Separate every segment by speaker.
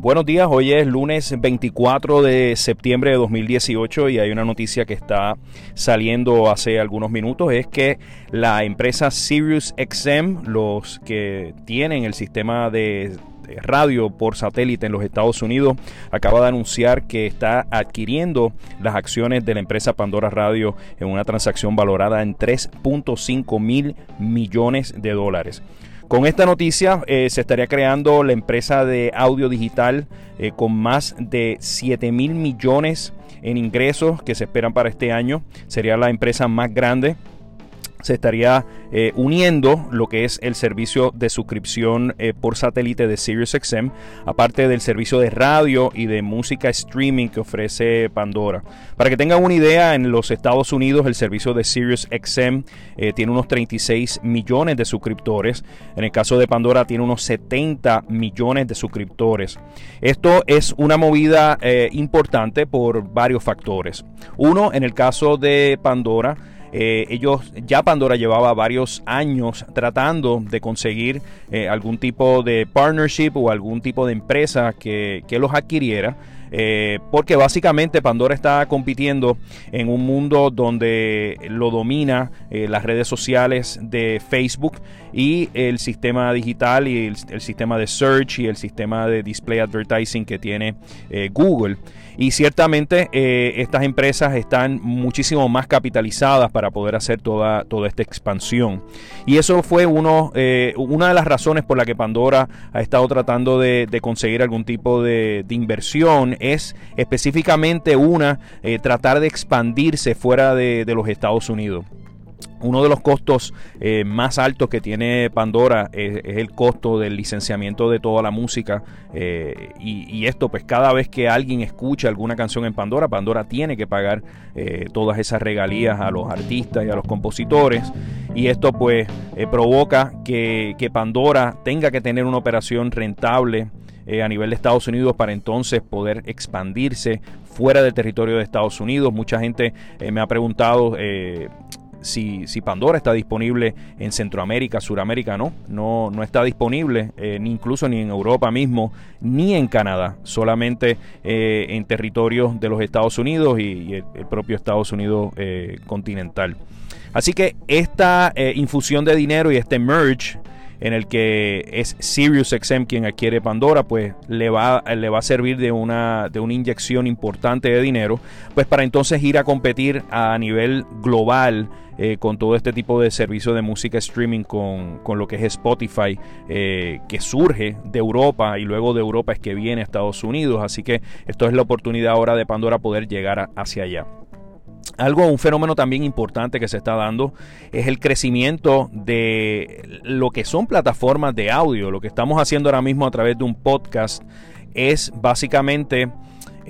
Speaker 1: Buenos días, hoy es lunes 24 de septiembre de 2018 y hay una noticia que está saliendo hace algunos minutos, es que la empresa SiriusXM, los que tienen el sistema de radio por satélite en los Estados Unidos acaba de anunciar que está adquiriendo las acciones de la empresa Pandora Radio en una transacción valorada en 3.5 mil millones de dólares. Con esta noticia eh, se estaría creando la empresa de audio digital eh, con más de 7 mil millones en ingresos que se esperan para este año. Sería la empresa más grande se estaría eh, uniendo lo que es el servicio de suscripción eh, por satélite de SiriusXM, aparte del servicio de radio y de música streaming que ofrece Pandora. Para que tengan una idea, en los Estados Unidos el servicio de SiriusXM eh, tiene unos 36 millones de suscriptores. En el caso de Pandora tiene unos 70 millones de suscriptores. Esto es una movida importante por varios factores. Uno, en el caso de Pandora, eh, ellos ya Pandora llevaba varios años tratando de conseguir eh, algún tipo de partnership o algún tipo de empresa que, que los adquiriera. Eh, porque básicamente Pandora está compitiendo en un mundo donde lo domina las redes sociales de Facebook y el sistema digital y el, sistema de search y el sistema de display advertising que tiene Google. Y ciertamente eh, estas empresas están muchísimo más capitalizadas para poder hacer toda, toda esta expansión. Y eso fue uno, eh, una de las razones por la que Pandora ha estado tratando de, conseguir algún tipo de, inversión. Es específicamente una, eh, tratar de expandirse fuera de los Estados Unidos. Uno de los costos eh, más altos que tiene Pandora es, el costo del licenciamiento de toda la música eh, y, esto pues cada vez que alguien escucha alguna canción en Pandora, Pandora tiene que pagar todas esas regalías a los artistas y a los compositores y esto pues provoca que, Pandora tenga que tener una operación rentable a nivel de Estados Unidos para entonces poder expandirse fuera del territorio de Estados Unidos. Mucha gente me ha preguntado si, si, Pandora está disponible en Centroamérica, Suramérica, no, no, no está disponible eh, ni incluso ni en Europa mismo, ni en Canadá, solamente eh, en territorios de los Estados Unidos y, el, propio Estados Unidos eh, continental. Así que esta infusión de dinero y este merge en el que es SiriusXM quien adquiere Pandora, pues le va, le va a servir de una, de una inyección importante de dinero, pues para entonces ir a competir a nivel global eh, con todo este tipo de servicio de música streaming, con, lo que es Spotify, eh, que surge de Europa y luego de Europa es que viene a Estados Unidos. Así que esto es la oportunidad ahora de Pandora poder llegar hacia allá. Algo, un fenómeno también importante que se está dando es el crecimiento de lo que son plataformas de audio. Lo que estamos haciendo ahora mismo a través de un podcast es básicamente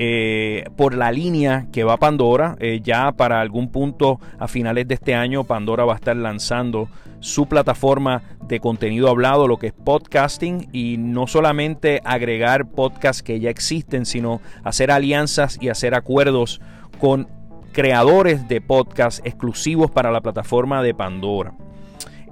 Speaker 1: eh, por la línea que va Pandora. Eh, ya para algún punto a finales de este año Pandora va a estar lanzando su plataforma de contenido hablado, lo que es podcasting, y no solamente agregar podcasts que ya existen, sino hacer alianzas y hacer acuerdos con creadores de podcasts exclusivos para la plataforma de Pandora.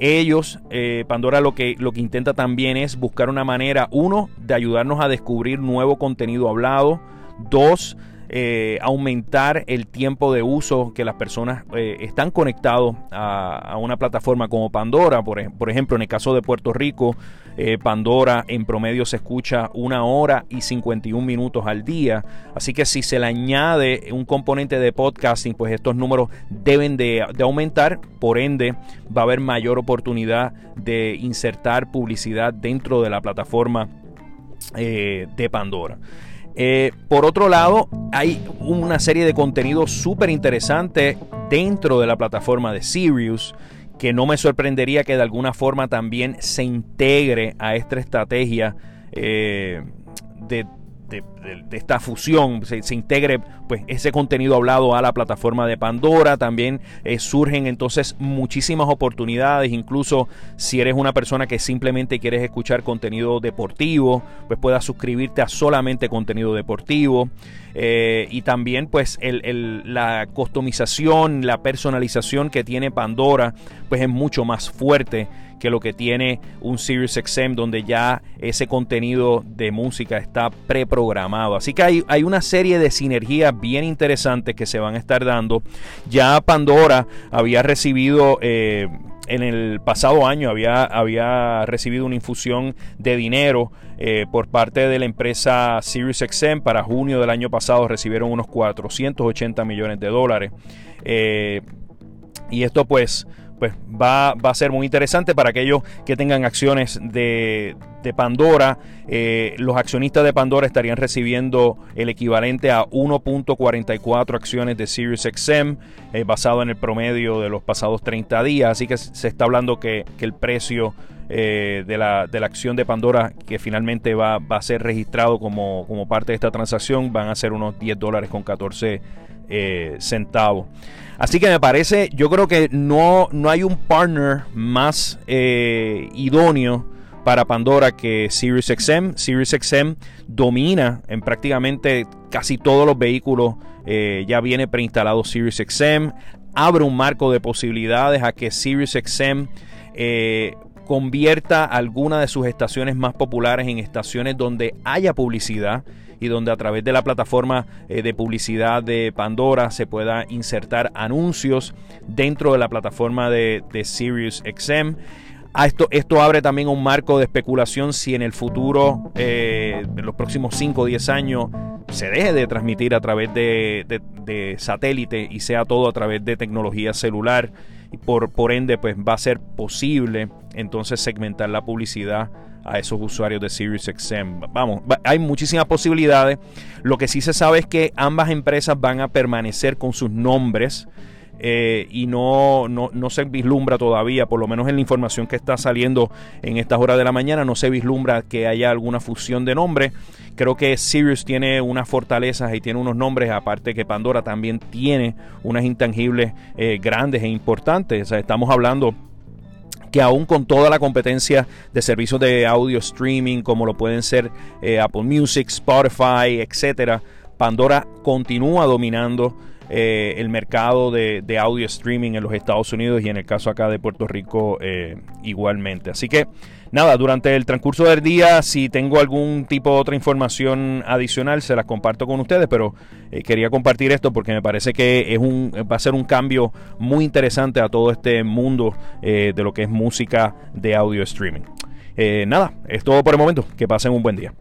Speaker 1: Ellos, eh, Pandora lo que, lo que intenta también es buscar una manera, uno, de ayudarnos a descubrir nuevo contenido hablado, dos, eh, aumentar el tiempo de uso que las personas eh, están conectados a, una plataforma como Pandora. Por, ejemplo, en el caso de Puerto Rico, eh, Pandora en promedio se escucha una hora y 51 minutos al día. Así que si se le añade un componente de podcasting, pues estos números deben de, de aumentar. Por ende, va a haber mayor oportunidad de insertar publicidad dentro de la plataforma de Pandora. Eh, por otro lado, hay una serie de contenido súper interesante dentro de la plataforma de Sirius que no me sorprendería que de alguna forma también se integre a esta estrategia eh, de de, esta fusión se, integre pues ese contenido hablado a la plataforma de Pandora. También eh, surgen entonces muchísimas oportunidades. Incluso si eres una persona que simplemente quieres escuchar contenido deportivo pues puedas suscribirte a solamente contenido deportivo. Eh, y también pues la customización la personalización que tiene Pandora pues es mucho más fuerte que lo que tiene un SiriusXM donde ya ese contenido de música está preprogramado. Así que hay, hay una serie de sinergias bien interesantes que se van a estar dando. Ya Pandora había recibido... Eh, en el pasado año había, había recibido una infusión de dinero eh, por parte de la empresa SiriusXM. Para junio del año pasado recibieron unos 480 millones de dólares. Eh, y esto pues pues va, a ser muy interesante para aquellos que tengan acciones de, Pandora. Eh, los accionistas de Pandora estarían recibiendo el equivalente a 1.44 acciones de SiriusXM, eh, basado en el promedio de los pasados 30 días. Así que se está hablando que, el precio eh, de, la, de, la, acción de Pandora, que finalmente va, va a ser registrado como, como, parte de esta transacción, van a ser unos 10 dólares con 14 centavos. Así que me parece, yo creo que no, no hay un partner más eh, idóneo para Pandora que SiriusXM. SiriusXM domina en prácticamente casi todos los vehículos. Eh, ya viene preinstalado SiriusXM. Abre un marco de posibilidades a que SiriusXM eh, convierta alguna de sus estaciones más populares en estaciones donde haya publicidad y donde a través de la plataforma eh, de publicidad de Pandora se pueda insertar anuncios dentro de la plataforma de, de SiriusXM. Esto, esto, abre también un marco de especulación si en el futuro, eh, en los próximos 5 o 10 años, se deje de transmitir a través de, de, satélite y sea todo a través de tecnología celular. Y por, por ende, pues va a ser posible entonces segmentar la publicidad a esos usuarios de SiriusXM. Vamos, hay muchísimas posibilidades. Lo que sí se sabe es que ambas empresas van a permanecer con sus nombres. Eh, y no, no, no, se vislumbra todavía, por lo menos en la información que está saliendo en estas horas de la mañana, no se vislumbra que haya alguna fusión de nombres. Creo que Sirius tiene unas fortalezas y tiene unos nombres, aparte que Pandora también tiene unas intangibles eh, grandes e importantes. Estamos hablando que aún con toda la competencia de servicios de audio streaming como lo pueden ser eh, Apple Music, Spotify, etcétera, Pandora continúa dominando eh, el mercado de, audio streaming en los Estados Unidos y en el caso acá de Puerto Rico eh, igualmente. Así que nada, durante el transcurso del día, si tengo algún tipo de otra información adicional, se las comparto con ustedes, pero eh, quería compartir esto porque me parece que es un, va a ser un cambio muy interesante a todo este mundo de lo que es música de audio streaming. Nada, es todo por el momento. Que pasen un buen día.